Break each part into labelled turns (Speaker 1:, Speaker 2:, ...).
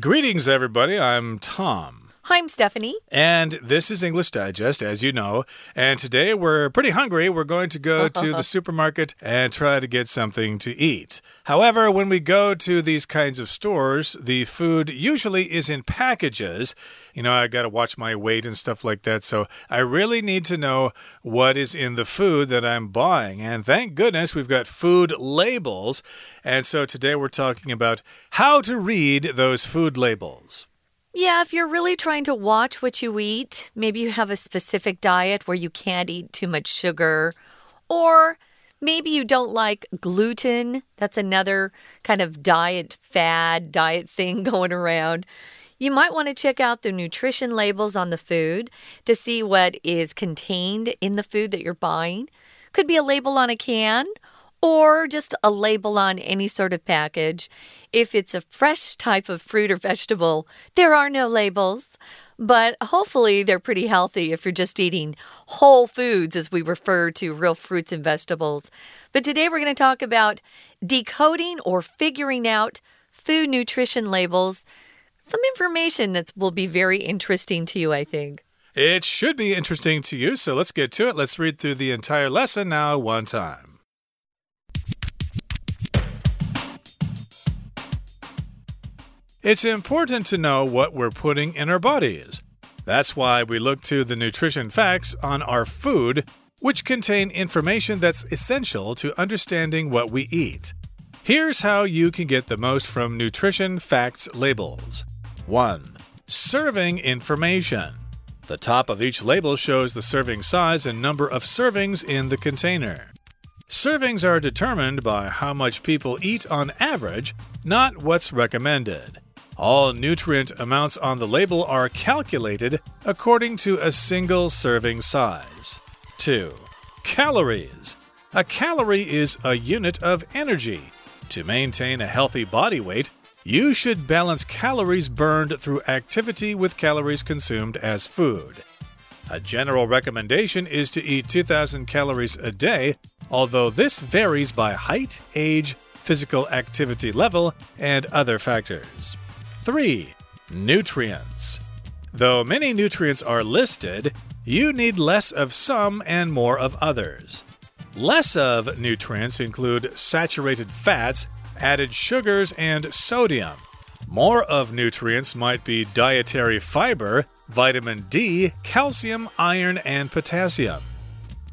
Speaker 1: Greetings, everybody. I'm Tom.
Speaker 2: Hi, I'm Stephanie.
Speaker 1: And this is English Digest, as you know. And today we're pretty hungry. We're going to go to the supermarket and try to get something to eat. However, when we go to these kinds of stores, the food usually is in packages. You know, I got to watch my weight and stuff like that. So I really need to know what is in the food that I'm buying. And thank goodness we've got food labels. And so today we're talking about how to read those food labels.
Speaker 2: Yeah, if you're really trying to watch what you eat, maybe you have a specific diet where you can't eat too much sugar, or maybe you don't like gluten. That's another kind of diet fad, diet thing going around. You might want to check out the nutrition labels on the food to see what is contained in the food that you're buying. Could be a label on a can or just a label on any sort of package. If it's a fresh type of fruit or vegetable, there are no labels. But hopefully, they're pretty healthy if you're just eating whole foods, as we refer to real fruits and vegetables. But today, we're going to talk about decoding or figuring out food nutrition labels. Some information that will be very interesting to you, I think.
Speaker 1: It should be interesting to you, so let's get to it. Let's read through the entire lesson now, one time. It's important to know what we're putting in our bodies. That's why we look to the nutrition facts on our food, which contain information that's essential to understanding what we eat. Here's how you can get the most from nutrition facts labels 1. Serving information. The top of each label shows the serving size and number of servings in the container. Servings are determined by how much people eat on average, not what's recommended. All nutrient amounts on the label are calculated according to a single serving size. 2. Calories. A calorie is a unit of energy. To maintain a healthy body weight, you should balance calories burned through activity with calories consumed as food. A general recommendation is to eat 2,000 calories a day, although this varies by height, age, physical activity level, and other factors. 3. Nutrients. Though many nutrients are listed, you need less of some and more of others. Less of nutrients include saturated fats, added sugars, and sodium. More of nutrients might be dietary fiber, vitamin D, calcium, iron, and potassium.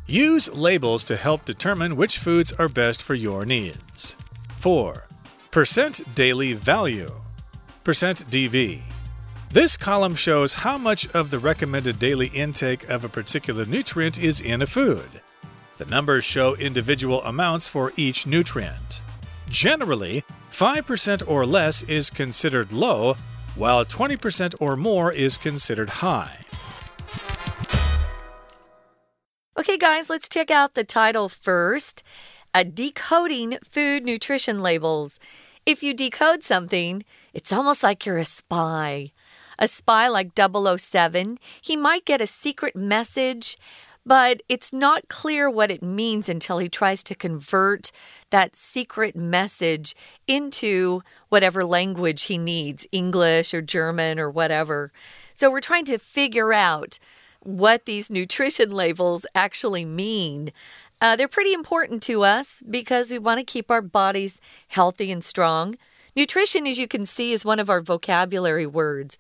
Speaker 1: Use labels to help determine which foods are best for your needs. 4. Percent daily value. %dV. This column shows how much of the recommended daily intake of a particular nutrient is in a food. The numbers show individual amounts for each nutrient. Generally, 5% or less is considered low, while 20% or more is considered high.
Speaker 2: Okay, guys, let's check out the title first A Decoding Food Nutrition Labels. If you decode something, it's almost like you're a spy. A spy like 007, he might get a secret message, but it's not clear what it means until he tries to convert that secret message into whatever language he needs English or German or whatever. So we're trying to figure out what these nutrition labels actually mean. Uh, they're pretty important to us because we want to keep our bodies healthy and strong. Nutrition, as you can see, is one of our vocabulary words.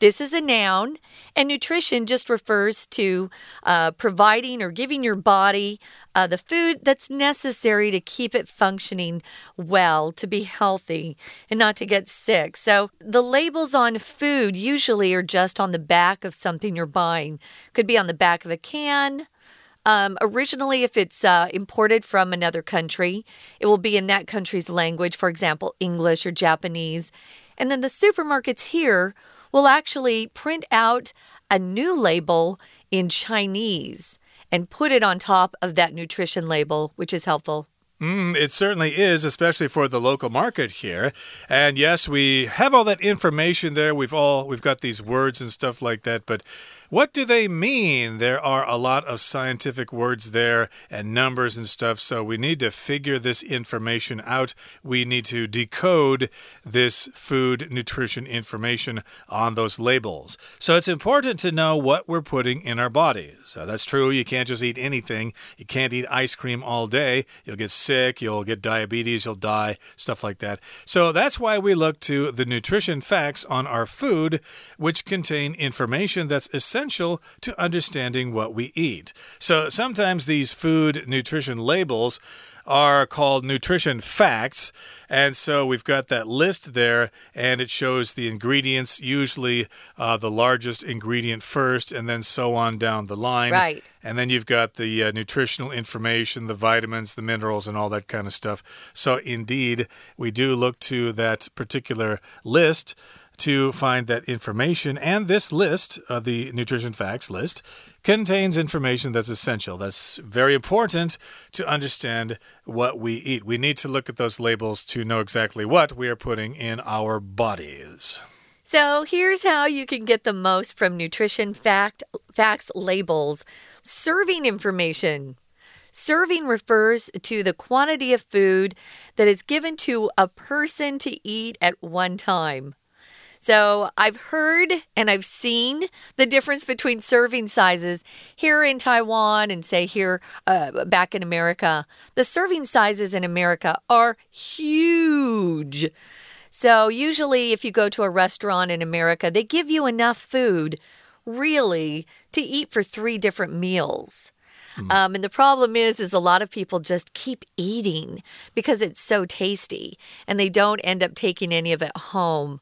Speaker 2: This is a noun, and nutrition just refers to uh, providing or giving your body uh, the food that's necessary to keep it functioning well, to be healthy, and not to get sick. So, the labels on food usually are just on the back of something you're buying. Could be on the back of a can, um, originally, if it's uh, imported from another country, it will be in that country's language, for example, English or Japanese. And then the supermarkets here will actually print out a new label in Chinese and put it on top of that nutrition label, which is helpful.
Speaker 1: Mm, it certainly is, especially for the local market here. And yes, we have all that information there. We've all we've got these words and stuff like that, but what do they mean? There are a lot of scientific words there and numbers and stuff, so we need to figure this information out. We need to decode this food nutrition information on those labels. So it's important to know what we're putting in our bodies. So that's true. You can't just eat anything. You can't eat ice cream all day. You'll get sick, you'll get diabetes, you'll die, stuff like that. So that's why we look to the nutrition facts on our food, which contain information that's essential essential to understanding what we eat. So sometimes these food nutrition labels are called nutrition facts. And so we've got that list there, and it shows the ingredients, usually uh, the largest ingredient first, and then so on down the line.
Speaker 2: Right.
Speaker 1: And then you've got the uh, nutritional information, the vitamins, the minerals, and all that kind of stuff. So, indeed, we do look to that particular list to find that information. And this list, uh, the nutrition facts list, contains information that's essential. That's very important to understand what we eat. We need to look at those labels to know exactly what we are putting in our bodies.
Speaker 2: So here's how you can get the most from nutrition fact facts labels. Serving information. Serving refers to the quantity of food that is given to a person to eat at one time. So I've heard and I've seen the difference between serving sizes here in Taiwan and say here uh, back in America. The serving sizes in America are huge. So usually if you go to a restaurant in America, they give you enough food really to eat for three different meals. Mm. Um, and the problem is, is a lot of people just keep eating because it's so tasty, and they don't end up taking any of it home.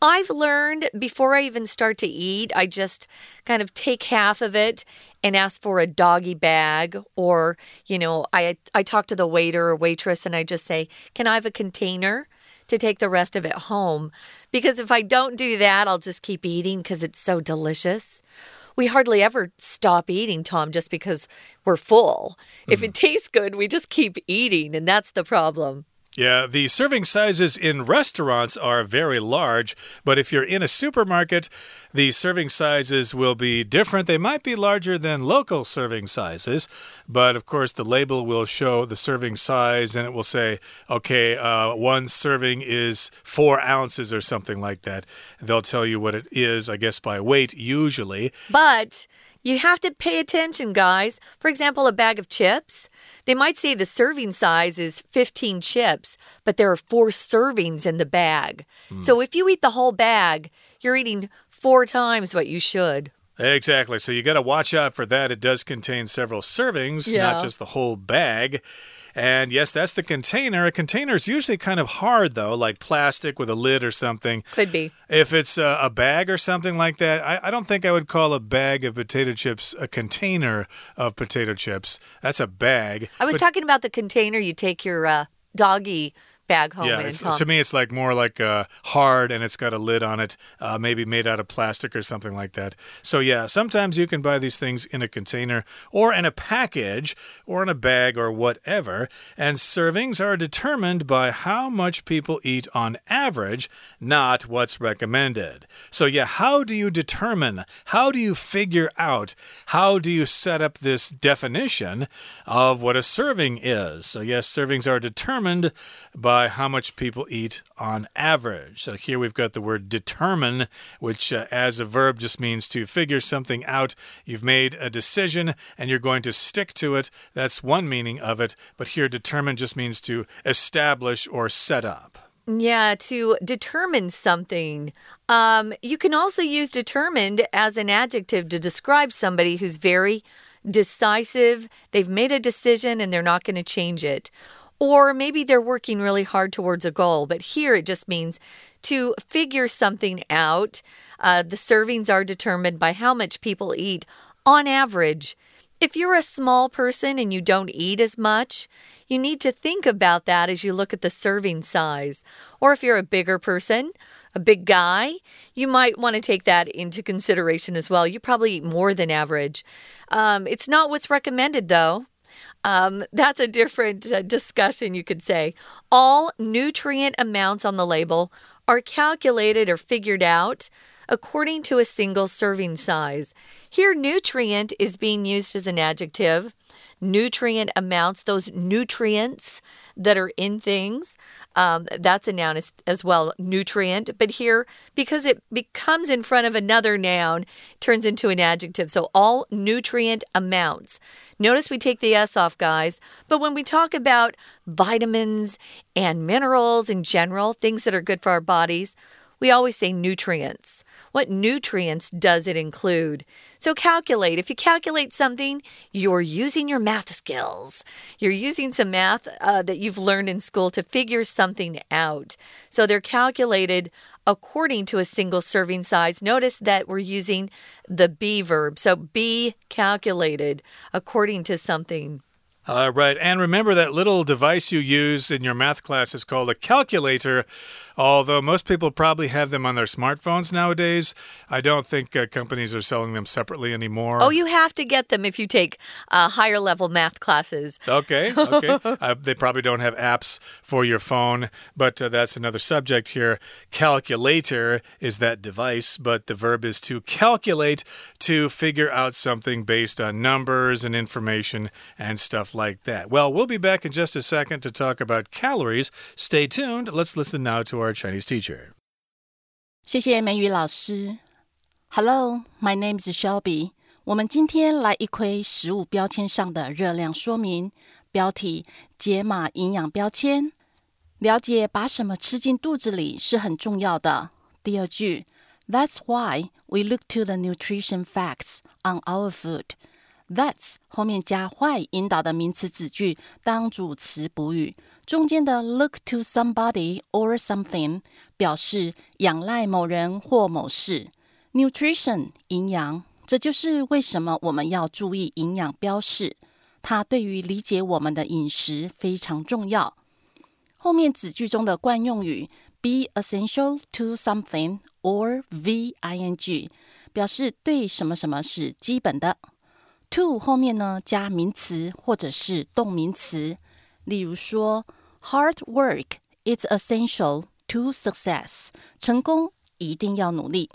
Speaker 2: I've learned before I even start to eat, I just kind of take half of it and ask for a doggy bag or, you know, I I talk to the waiter or waitress and I just say, "Can I have a container?" to take the rest of it home because if I don't do that, I'll just keep eating because it's so delicious. We hardly ever stop eating, Tom, just because we're full. Mm. If it mm. tastes good, we just keep eating, and that's the problem.
Speaker 1: Yeah, the serving sizes in restaurants are very large, but if you're in a supermarket, the serving sizes will be different. They might be larger than local serving sizes, but of course, the label will show the serving size and it will say, okay, uh, one serving is four ounces or something like that. They'll tell you what it is, I guess, by weight, usually.
Speaker 2: But you have to pay attention, guys. For example, a bag of chips, they might say the serving size is 15 chips, but there are four servings in the bag. Mm. So if you eat the whole bag, you're eating four times what you should.
Speaker 1: Exactly. So you got to watch out for that. It does contain several servings, yeah. not just the whole bag. And yes, that's the container. A container is usually kind of hard, though, like plastic with a lid or something.
Speaker 2: Could be.
Speaker 1: If it's a, a bag or something like that, I, I, don't think I would call a bag of potato chips a container of potato chips. That's a bag.
Speaker 2: I was but, talking about the container you take your uh, doggy bag home
Speaker 1: yeah, to me, it's like more like uh, hard and it's got a lid on it, uh, maybe made out of plastic or something like that. So, yeah, sometimes you can buy these things in a container or in a package or in a bag or whatever. And servings are determined by how much people eat on average, not what's recommended. So, yeah, how do you determine? How do you figure out? How do you set up this definition of what a serving is? So, yes, servings are determined by by how much people eat on average. So here we've got the word determine, which uh, as a verb just means to figure something out. You've made a decision and you're going to stick to it. That's one meaning of it. But here, determine just means to establish or set up.
Speaker 2: Yeah, to determine something. Um, you can also use determined as an adjective to describe somebody who's very decisive. They've made a decision and they're not going to change it. Or maybe they're working really hard towards a goal, but here it just means to figure something out. Uh, the servings are determined by how much people eat on average. If you're a small person and you don't eat as much, you need to think about that as you look at the serving size. Or if you're a bigger person, a big guy, you might want to take that into consideration as well. You probably eat more than average. Um, it's not what's recommended, though. Um, that's a different uh, discussion, you could say. All nutrient amounts on the label are calculated or figured out according to a single serving size. Here, nutrient is being used as an adjective. Nutrient amounts, those nutrients that are in things, um, that's a noun as, as, well, nutrient. But here, because it becomes in front of another noun, turns into an adjective. So all nutrient amounts. Notice we take the S off, guys. But when we talk about vitamins and minerals in general, things that are good for our bodies, we always say nutrients. What nutrients does it include? So calculate. If you calculate something, you're using your math skills. You're using some math uh, that you've learned in school to figure something out. So they're calculated according to a single serving size. Notice that we're using the be verb. So be calculated according to something.
Speaker 1: All right. And remember that little device you use in your math class is called a calculator. Although most people probably have them on their smartphones nowadays, I don't think uh, companies are selling them separately anymore.
Speaker 2: Oh, you have to get them if you take uh, higher level math classes.
Speaker 1: Okay, okay. uh, they probably don't have apps for your phone, but uh, that's another subject here. Calculator is that device, but the verb is to calculate to figure out something based on numbers and information and stuff like that. Well, we'll be back in just a second to talk about calories. Stay tuned. Let's listen now to our our Chinese teacher.
Speaker 3: 谢谢美语老师。Hello, my name is Shelby. 我们今天来一窥食物标签上的热量说明。标题：解码营养标签。了解把什么吃进肚子里是很重要的。第二句：That's why we look to the nutrition facts on our food. That's 后面加 why 引导的名词子句当主词补语。 中间的 look to somebody or something 表示仰赖某人或某事。Nutrition 营养，这就是为什么我们要注意营养标示，它对于理解我们的饮食非常重要。后面子句中的惯用语 be essential to something or ving 表示对什么什么是基本的。to 后面呢加名词或者是动名词，例如说。Hard work is essential to success. 成功一定要努力。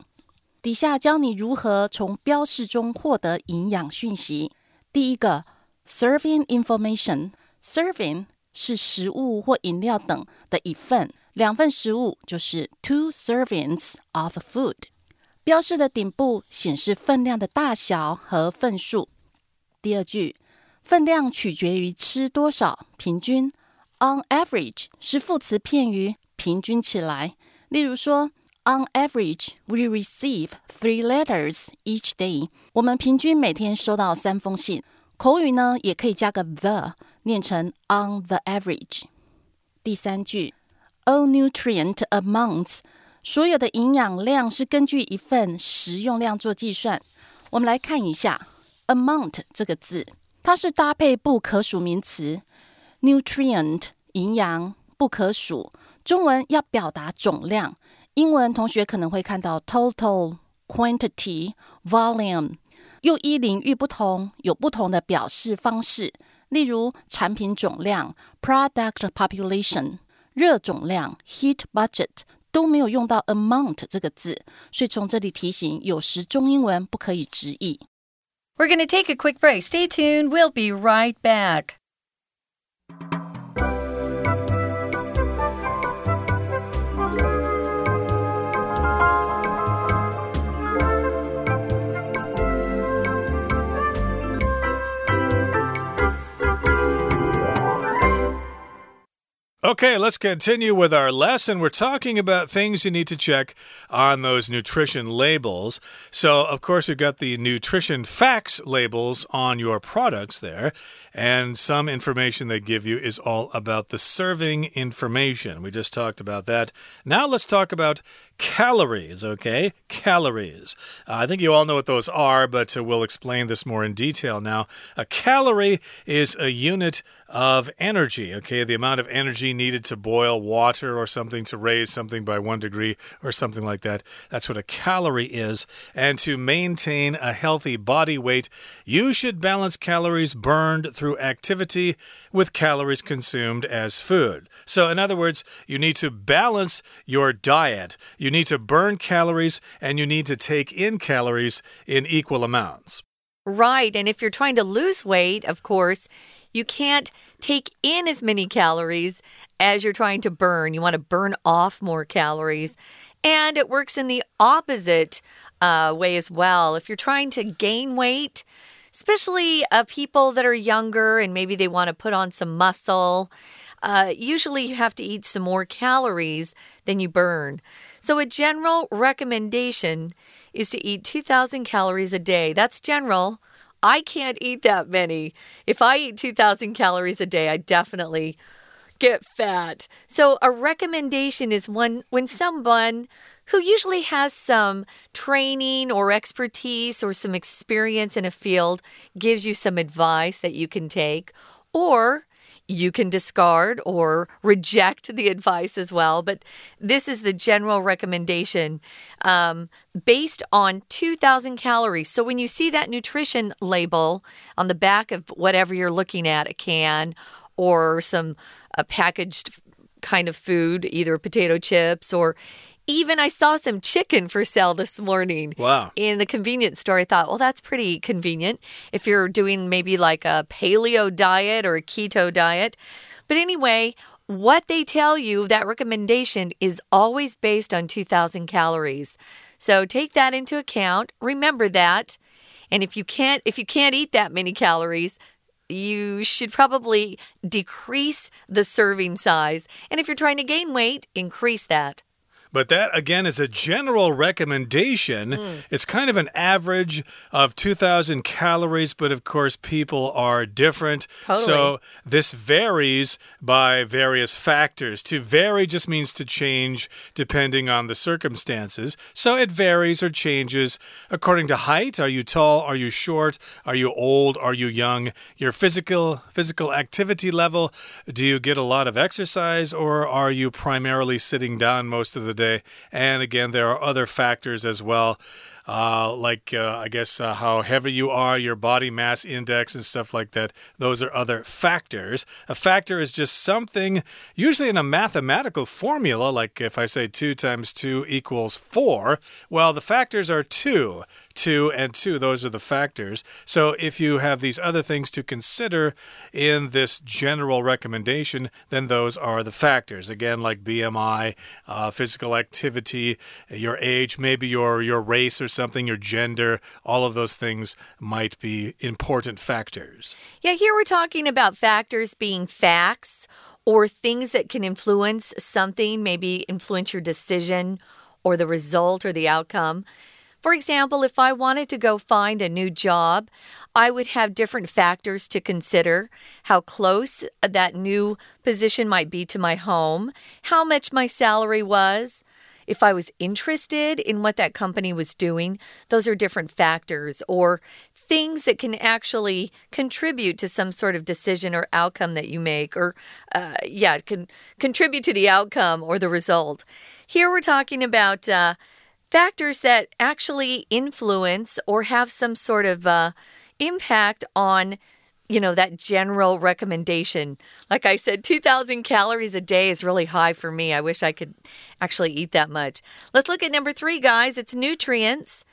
Speaker 3: 底下教你如何从标示中获得营养讯息。第一个，serving information。Serving 是食物或饮料等的一份，两份食物就是 two servings of food。标示的顶部显示分量的大小和份数。第二句，分量取决于吃多少，平均。 On average 是副词片语，平均起来。例如说，On average, we receive three letters each day。我们平均每天收到三封信。口语呢，也可以加个 the，念成 on the average。第三句，All nutrient amounts，所有的营养量是根据一份食用量做计算。我们来看一下 amount 这个字，它是搭配不可数名词。nutrient 营养不可数，中文要表达总量，英文同学可能会看到 total、quantity、volume，又依领域不同，有不同的表示方式。例如产品总量 product population、热总量 heat budget 都没有用到 amount 这个字，所以从这里提醒，有时中英文不可以直译。
Speaker 2: We're going to take a quick break. Stay tuned. We'll be right back.
Speaker 1: Okay, let's continue with our lesson. We're talking about things you need to check on those nutrition labels. So, of course, we've got the nutrition facts labels on your products there, and some information they give you is all about the serving information. We just talked about that. Now, let's talk about calories, okay? Calories. Uh, I think you all know what those are, but uh, we'll explain this more in detail now. A calorie is a unit of energy, okay? The amount of energy needed to boil water or something to raise something by one degree or something like that. That's what a calorie is. And to maintain a healthy body weight, you should balance calories burned through activity with calories consumed as food. So, in other words, you need to balance your diet. You need to burn calories and you need to take in calories in equal amounts.
Speaker 2: Right. And if you're trying to lose weight, of course, you can't take in as many calories as you're trying to burn. You want to burn off more calories. And it works in the opposite uh, way as well. If you're trying to gain weight, especially uh, people that are younger and maybe they want to put on some muscle, uh, usually you have to eat some more calories than you burn. So, a general recommendation is to eat 2,000 calories a day. That's general. I can't eat that many. If I eat 2,000 calories a day, I definitely get fat. So, a recommendation is one when someone who usually has some training or expertise or some experience in a field gives you some advice that you can take, or you can discard or reject the advice as well. But this is the general recommendation um, based on 2,000 calories. So when you see that nutrition label on the back of whatever you're looking at, a can or some a packaged kind of food, either potato chips or even I saw some chicken for sale this morning.
Speaker 1: Wow.
Speaker 2: In the convenience store. I thought, well, that's pretty convenient if you're doing maybe like a paleo diet or a keto diet. But anyway, what they tell you, that recommendation is always based on 2,000 calories. So take that into account. Remember that. And if you can't if you can't eat that many calories, you should probably decrease the serving size. And if you're trying to gain weight, increase that.
Speaker 1: But that, again, is a general recommendation. Mm. It's kind of an average of 2,000 calories, but of course, people are different.
Speaker 2: Totally.
Speaker 1: So this varies by various factors. To vary just means to change depending on the circumstances. So it varies or changes according to height. Are you tall? Are you short? Are you old? Are you young? Your physical physical activity level. Do you get a lot of exercise or are you primarily sitting down most of the day? And again, there are other factors as well uh, like uh, I guess uh, how heavy you are, your body mass index, and stuff like that. Those are other factors. A factor is just something, usually in a mathematical formula, like if I say 2 times 2 equals 4, well, the factors are 2. 2 and 2, those are the factors. So if you have these other things to consider in this general recommendation, then those are the factors. Again, like BMI, uh, physical activity, your age, maybe your, your race or something, your gender, all of those things might be important factors.
Speaker 2: Yeah, here we're talking about factors being facts or things that can influence something, maybe influence your decision or the result or the outcome. For example, if I wanted to go find a new job, I would have different factors to consider how close that new position might be to my home, how much my salary was, if I was interested in what that company was doing, those are different factors or things that can actually contribute to some sort of decision or outcome that you make, or uh, yeah, it can contribute to the outcome or the result. Here we're talking about uh, factors that actually influence or have some sort of uh, impact on you know, that general recommendation. Like I said, 2,000 calories a day is really high for me. I wish I could actually eat that much. Let's look at number three, guys. It's nutrients.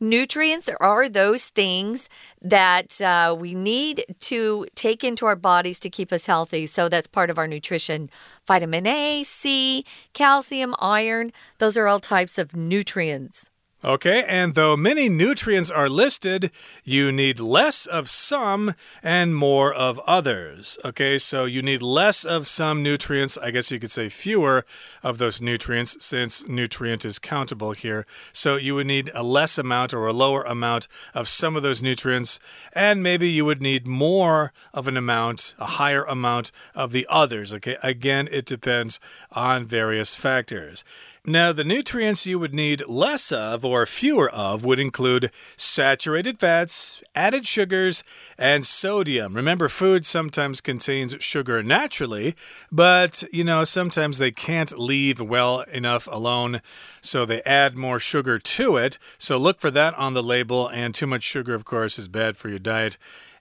Speaker 2: Nutrients are those things that uh, we need to take into our bodies to keep us healthy. So that's part of our nutrition. Vitamin A, C, calcium, iron, those are all types of nutrients.
Speaker 1: Okay, and though many nutrients are listed, you need less of some and more of others. Okay, so you need less of some nutrients. I guess you could say fewer of those nutrients since nutrient is countable here. So you would need a less amount or a lower amount of some of those nutrients, and maybe you would need more of an amount, a higher amount of the others. Okay, again, it depends on various factors. Now, the nutrients you would need less of or fewer of would include saturated fats, added sugars, and sodium. Remember, food sometimes contains sugar naturally, but, you know, sometimes they can't leave well enough alone, so they add more sugar to it. So look for that on the label, and too much sugar, of course, is bad for your diet.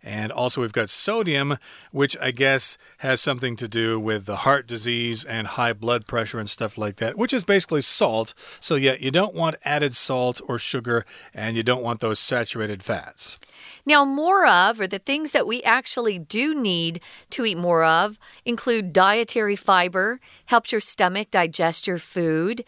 Speaker 1: And also, we've got sodium, which I guess has something to do with the heart disease and high blood pressure and stuff like that, which is basically salt. So, yeah, you don't want added salt or sugar, and you don't want those saturated fats.
Speaker 2: Now, more of, or the things that we actually do need to eat more of, include dietary fiber, helps your stomach digest your food,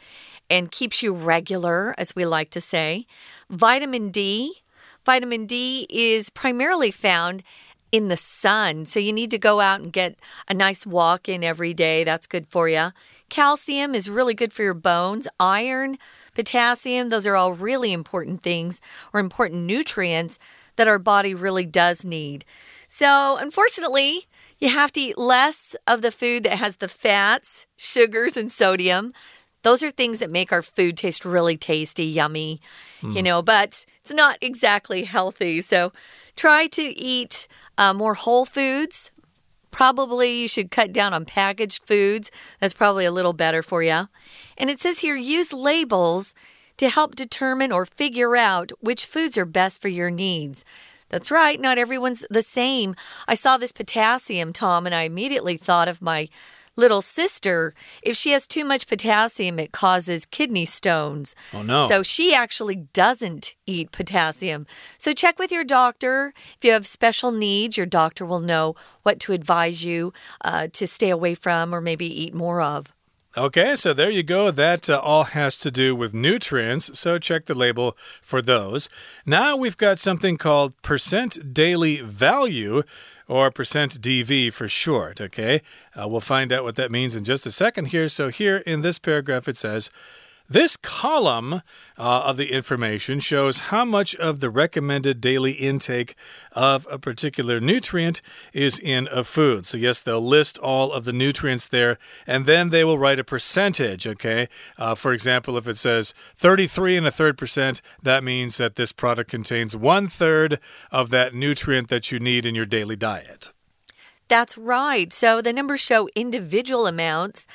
Speaker 2: and keeps you regular, as we like to say. Vitamin D, Vitamin D is primarily found in the sun. So you need to go out and get a nice walk in every day. That's good for you. Calcium is really good for your bones. Iron, potassium, those are all really important things or important nutrients that our body really does need. So, unfortunately, you have to eat less of the food that has the fats, sugars, and sodium. Those are things that make our food taste really tasty, yummy, mm. you know, but it's not exactly healthy. So try to eat uh, more whole foods. Probably you should cut down on packaged foods. That's probably a little better for you. And it says here use labels to help determine or figure out which foods are best for your needs. That's right, not everyone's the same. I saw this potassium, Tom, and I immediately thought of my little sister, if she has too much potassium, it causes kidney stones.
Speaker 1: Oh, no.
Speaker 2: So she actually doesn't eat potassium. So check with your doctor. If you have special needs, your doctor will know what to advise you uh, to stay away from or maybe eat more of.
Speaker 1: Okay, so there you go. That uh, all has to do with nutrients, so check the label for those. Now we've got something called percent daily value or percent DV for short, okay? Uh, we'll find out what that means in just a second here. So, here in this paragraph, it says, this column uh, of the information shows how much of the recommended daily intake of a particular nutrient is in a food. So, yes, they'll list all of the nutrients there, and then they will write a percentage, okay? Uh, for example, if it says 33 and a third percent, that means that this product contains one third of that nutrient that you need in your daily diet.
Speaker 2: That's right. So, the numbers show individual amounts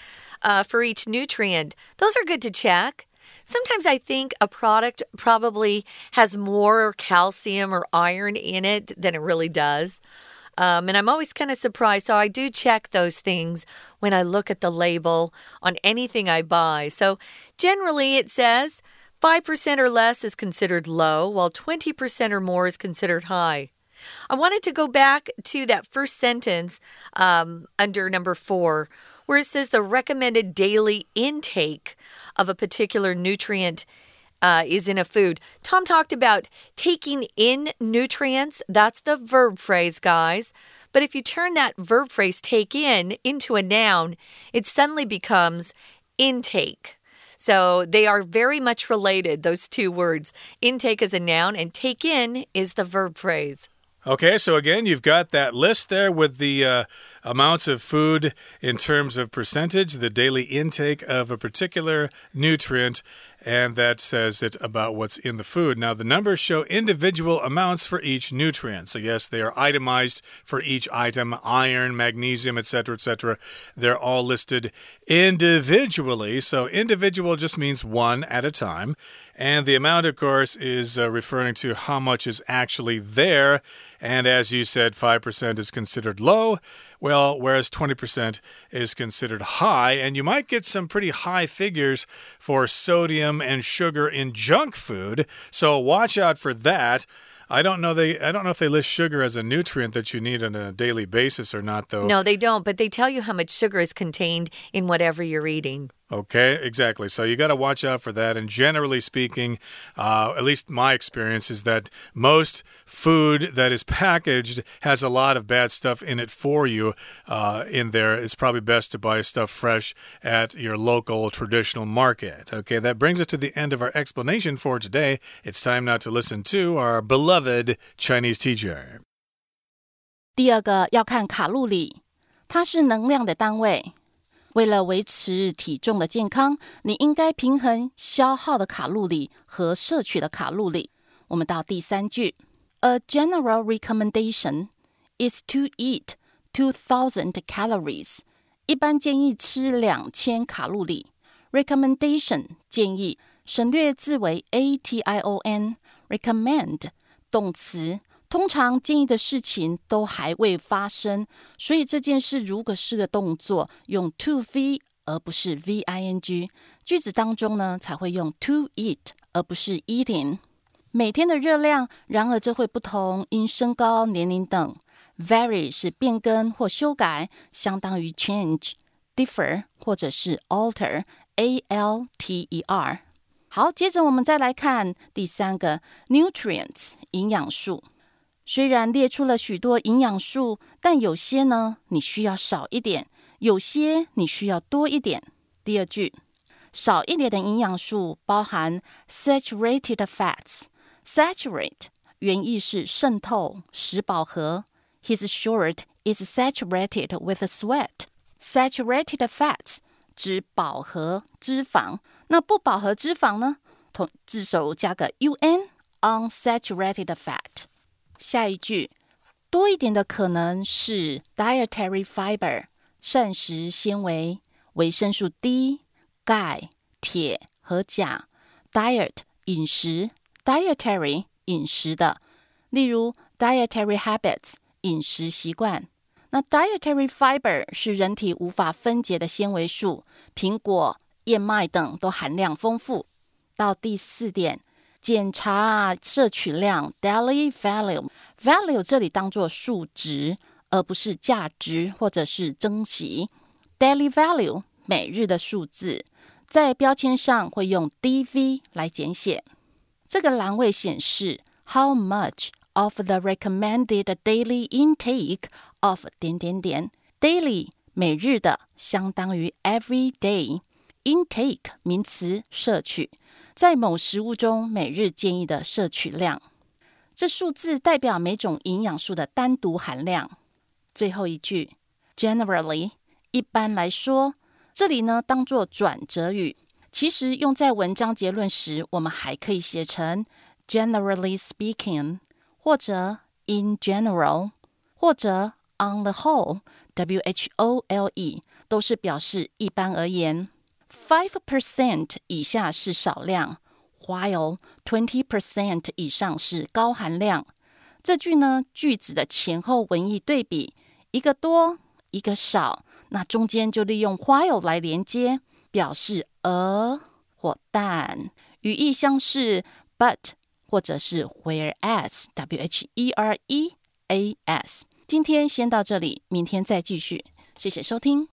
Speaker 2: uh, for each nutrient. Those are good to check. Sometimes I think a product probably has more calcium or iron in it than it really does. Um, and I'm always kind of surprised. So I do check those things when I look at the label on anything I buy. So generally it says 5% or less is considered low, while 20% or more is considered high. I wanted to go back to that first sentence um, under number four where it says the recommended daily intake of a particular nutrient uh, is in a food. Tom talked about taking in nutrients. That's the verb phrase, guys. But if you turn that verb phrase take in into a noun, it suddenly becomes intake. So they are very much related, those two words. Intake is a noun, and take in is the verb phrase.
Speaker 1: Okay, so again, you've got that list there with the uh, amounts of food in terms of percentage, the daily intake of a particular nutrient, and that says it about what's in the food. Now, the numbers show individual amounts for each nutrient. So, yes, they are itemized for each item iron, magnesium, etc., etc. They're all listed individually. So, individual just means one at a time. And the amount, of course, is uh, referring to how much is actually there. And as you said, 5% is considered low. Well, whereas 20% is considered high, and you might get some pretty high figures for sodium and sugar in junk food. So watch out for that. I don't know they I don't know if they list sugar as a nutrient that you need on a daily basis or not though.
Speaker 2: No, they don't, but they tell you how much sugar is contained in whatever you're eating.
Speaker 1: Okay, exactly. So you got to watch out for that. And generally speaking, uh, at least my experience is that most food that is packaged has a lot of bad stuff in it for you uh, in there. It's probably best to buy stuff fresh at your local traditional market. Okay, that brings us to the end of our explanation for today. It's time now to listen to our beloved Chinese teacher.
Speaker 3: 第二个要看卡路里，它是能量的单位。 为了维持体重的健康，你应该平衡消耗的卡路里和摄取的卡路里。我们到第三句，A general recommendation is to eat two thousand calories。一般建议吃两千卡路里。Recommendation 建议省略字为 a t i o n。Recommend 动词。通常建议的事情都还未发生，所以这件事如果是个动作，用 to v 而不是 v i n g，句子当中呢才会用 to eat 而不是 eating。每天的热量，然而这会不同，因身高、年龄等。Vary 是变更或修改，相当于 change、differ 或者是 alter，a l t e r。好，接着我们再来看第三个 nutrients 营养素。虽然列出了许多营养素，但有些呢你需要少一点，有些你需要多一点。第二句，少一点的营养素包含 saturated fats。saturate 原意是渗透、使饱和。His shirt is saturated with sweat。saturated fats 指饱和脂肪，那不饱和脂肪呢？同字首加个 un，unsaturated fat。下一句多一点的可能是 dietary fiber 膳食纤维、维生素 D、钙、铁和钾。diet 饮食，dietary 饮食的，例如 dietary habits 饮食习惯。那 dietary fiber 是人体无法分解的纤维素，苹果、燕麦等都含量丰富。到第四点。检查摄取量 （daily value），value 这里当做数值，而不是价值或者是增息。daily value 每日的数字，在标签上会用 DV 来简写。这个栏位显示 how much of the recommended daily intake of 点点点 daily 每日的相当于 every day intake 名词摄取。 在某食物中每日建议的摄取量，这数字代表每种营养素的单独含量。最后一句，generally，一般来说，这里呢当做转折语。其实用在文章结论时，我们还可以写成 generally speaking，或者 in general，或者 on the whole，w h o l e，都是表示一般而言。Five percent 以下是少量，while twenty percent 以上是高含量。这句呢，句子的前后文意对比，一个多，一个少，那中间就利用 while 来连接，表示而或但，语义相似，but 或者是 whereas，w h e r e a s。今天先到这里，明天再继续。谢谢收听。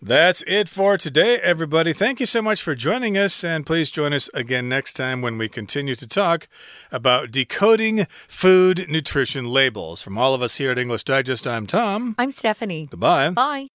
Speaker 1: That's it for today, everybody. Thank you so much for joining us, and please join us again next time when we continue to talk about decoding food nutrition labels. From all of us here at English Digest, I'm Tom.
Speaker 2: I'm Stephanie.
Speaker 1: Goodbye.
Speaker 2: Bye.